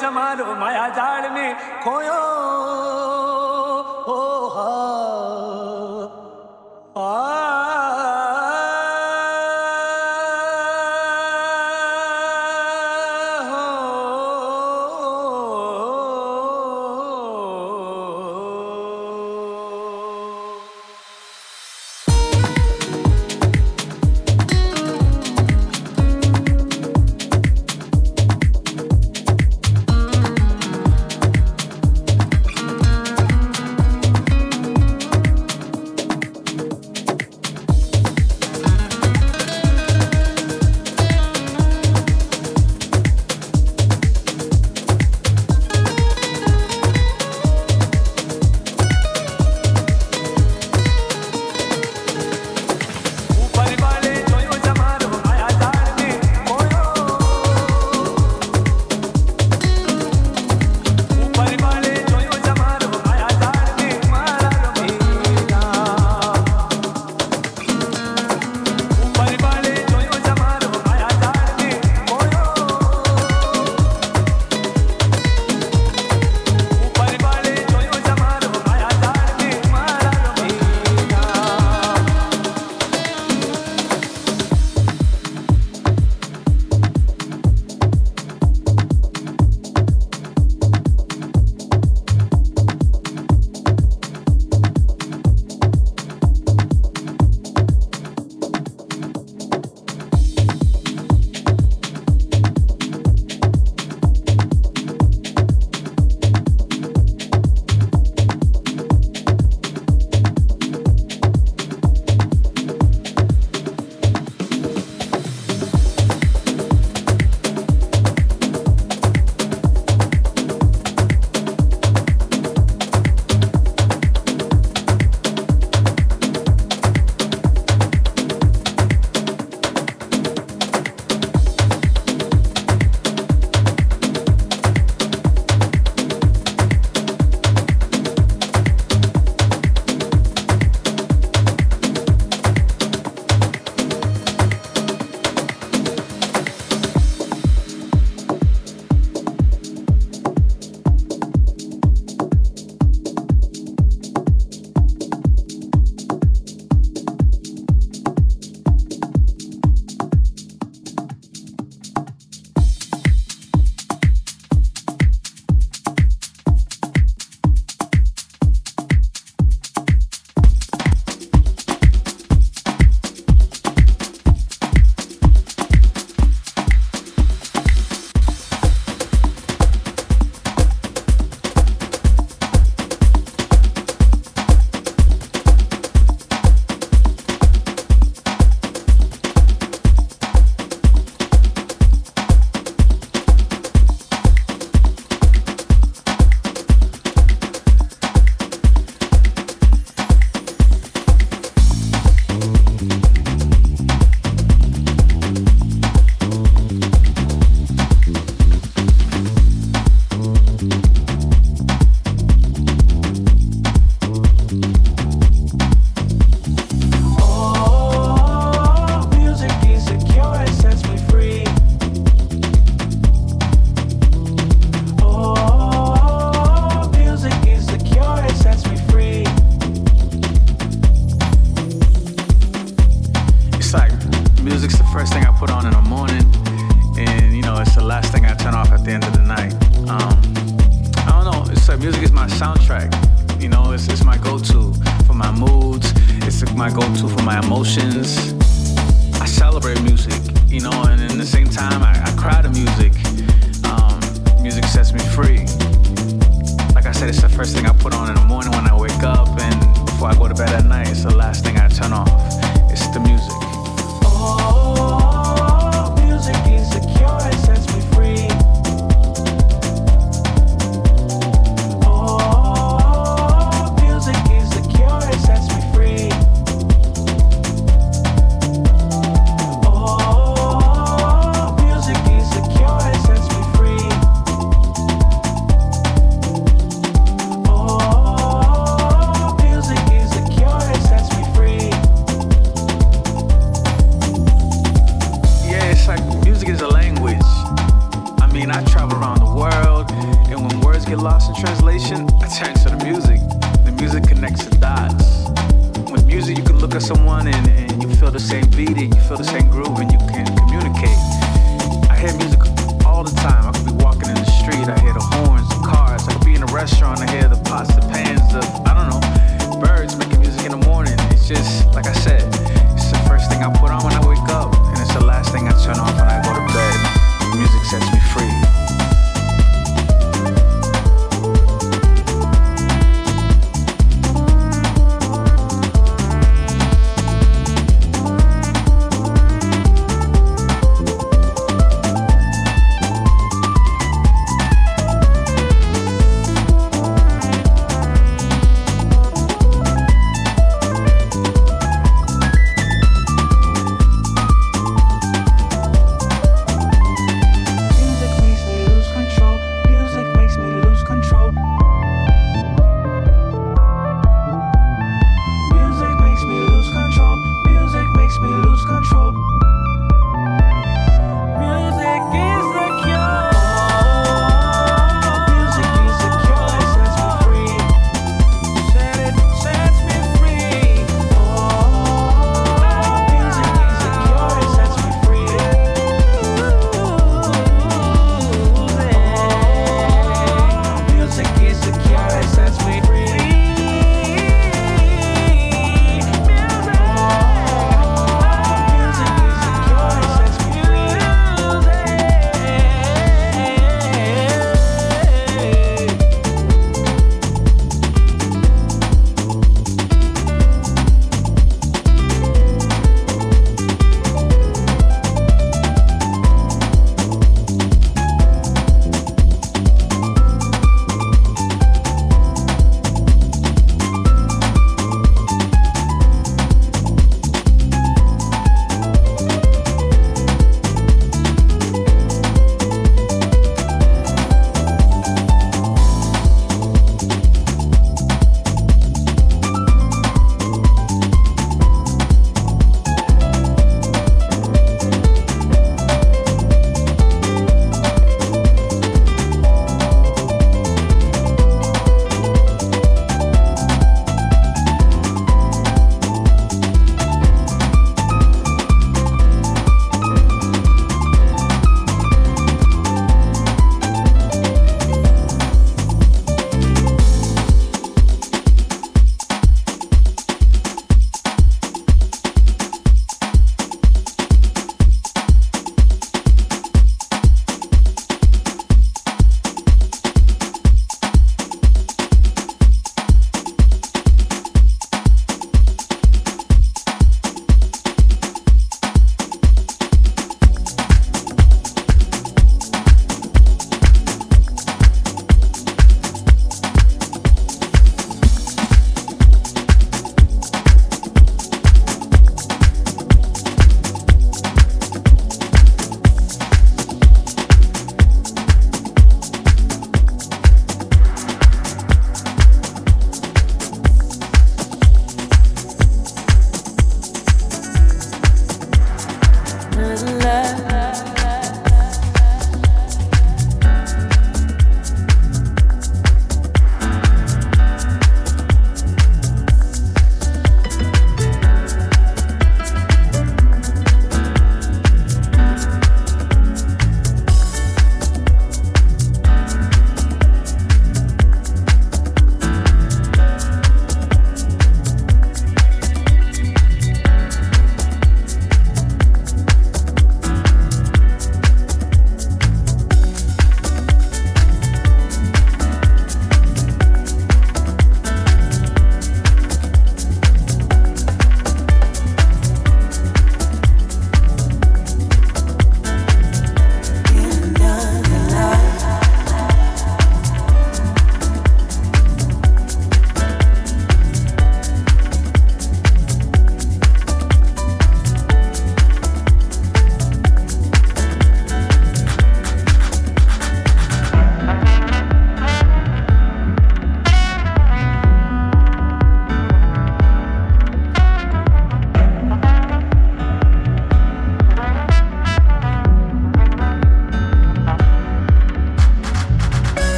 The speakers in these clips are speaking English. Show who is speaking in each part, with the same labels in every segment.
Speaker 1: Sets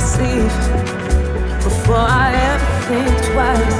Speaker 2: myself before I ever think twice.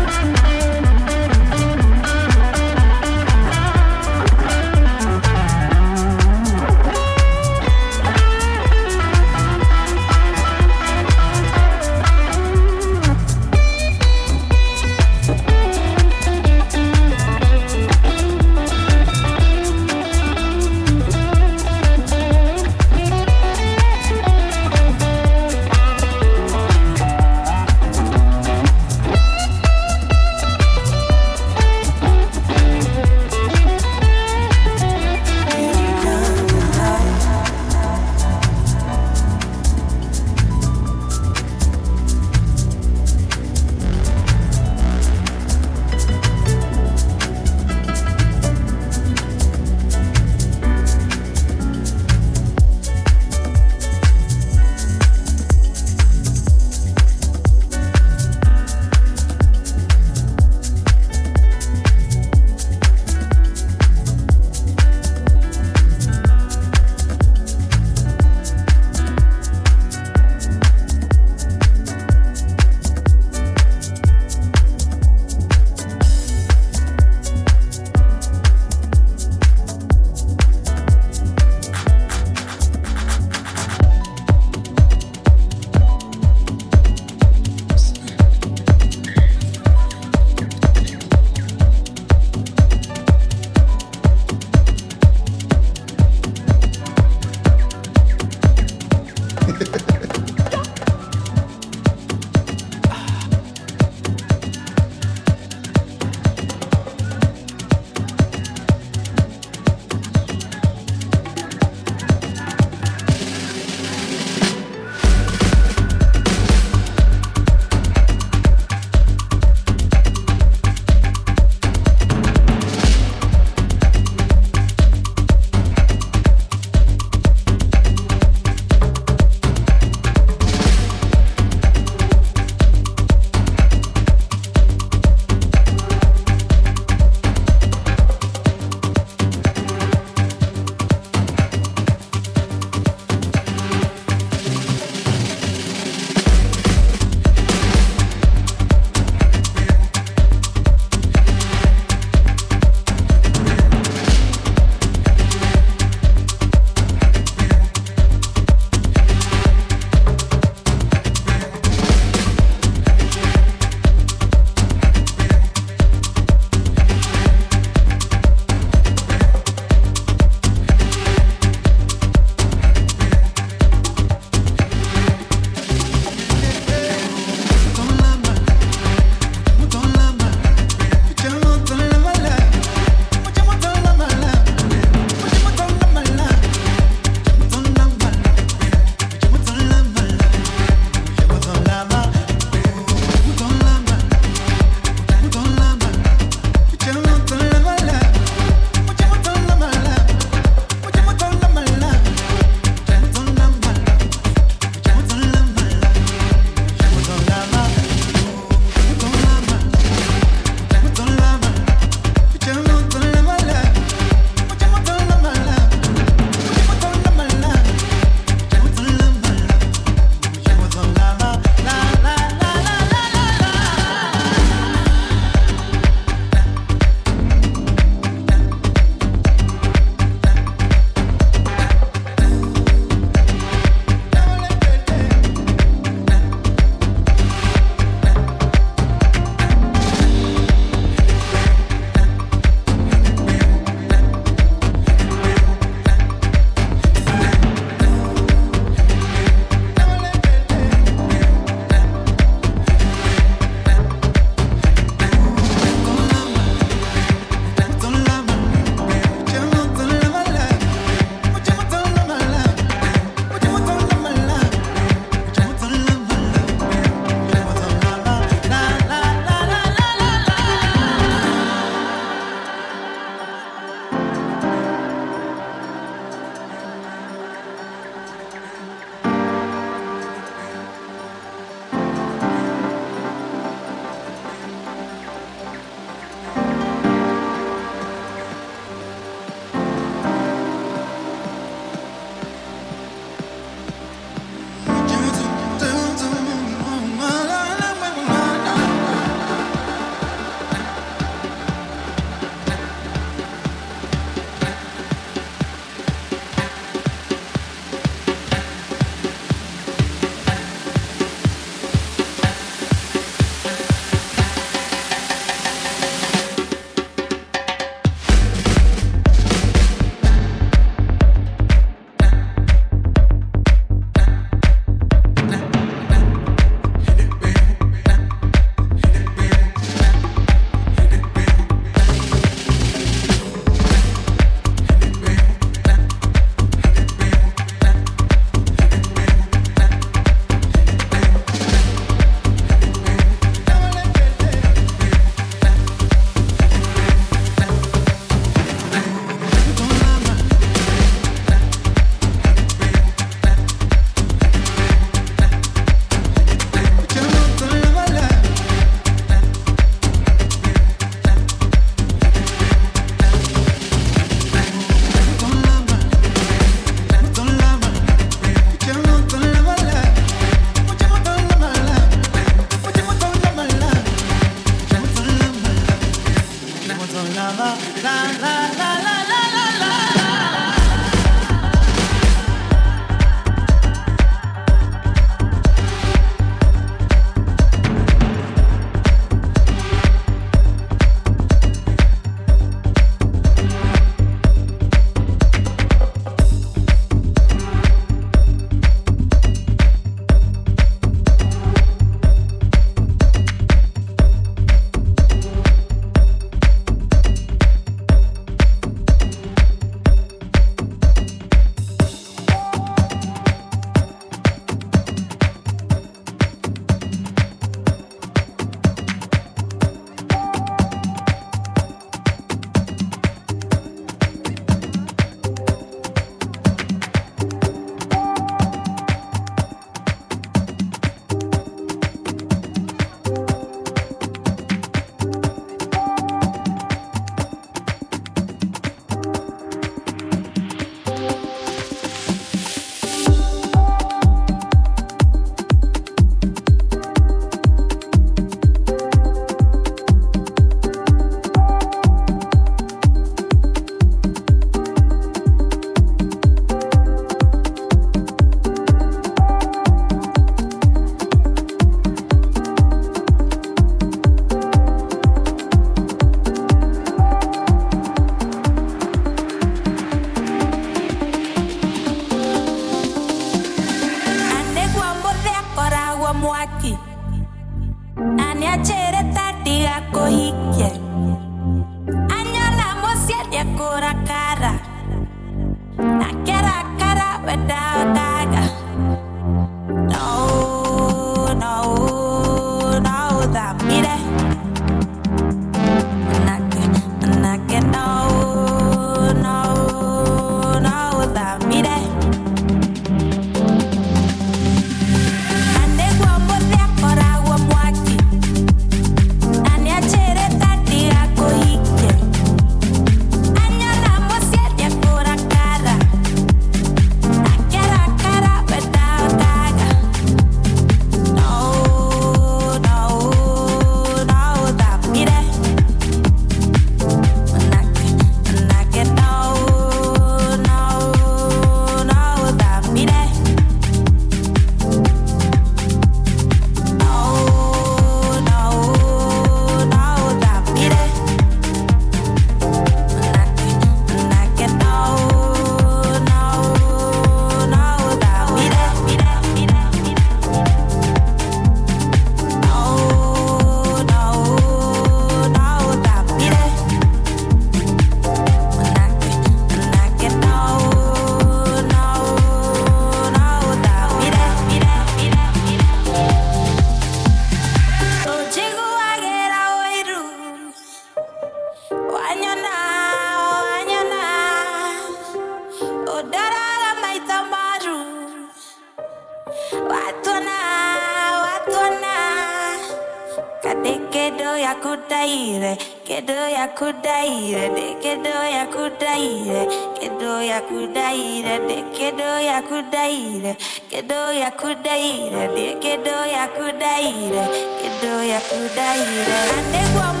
Speaker 3: doya kudaire de, que doya kudaire, que doya kudaire. Ande kwa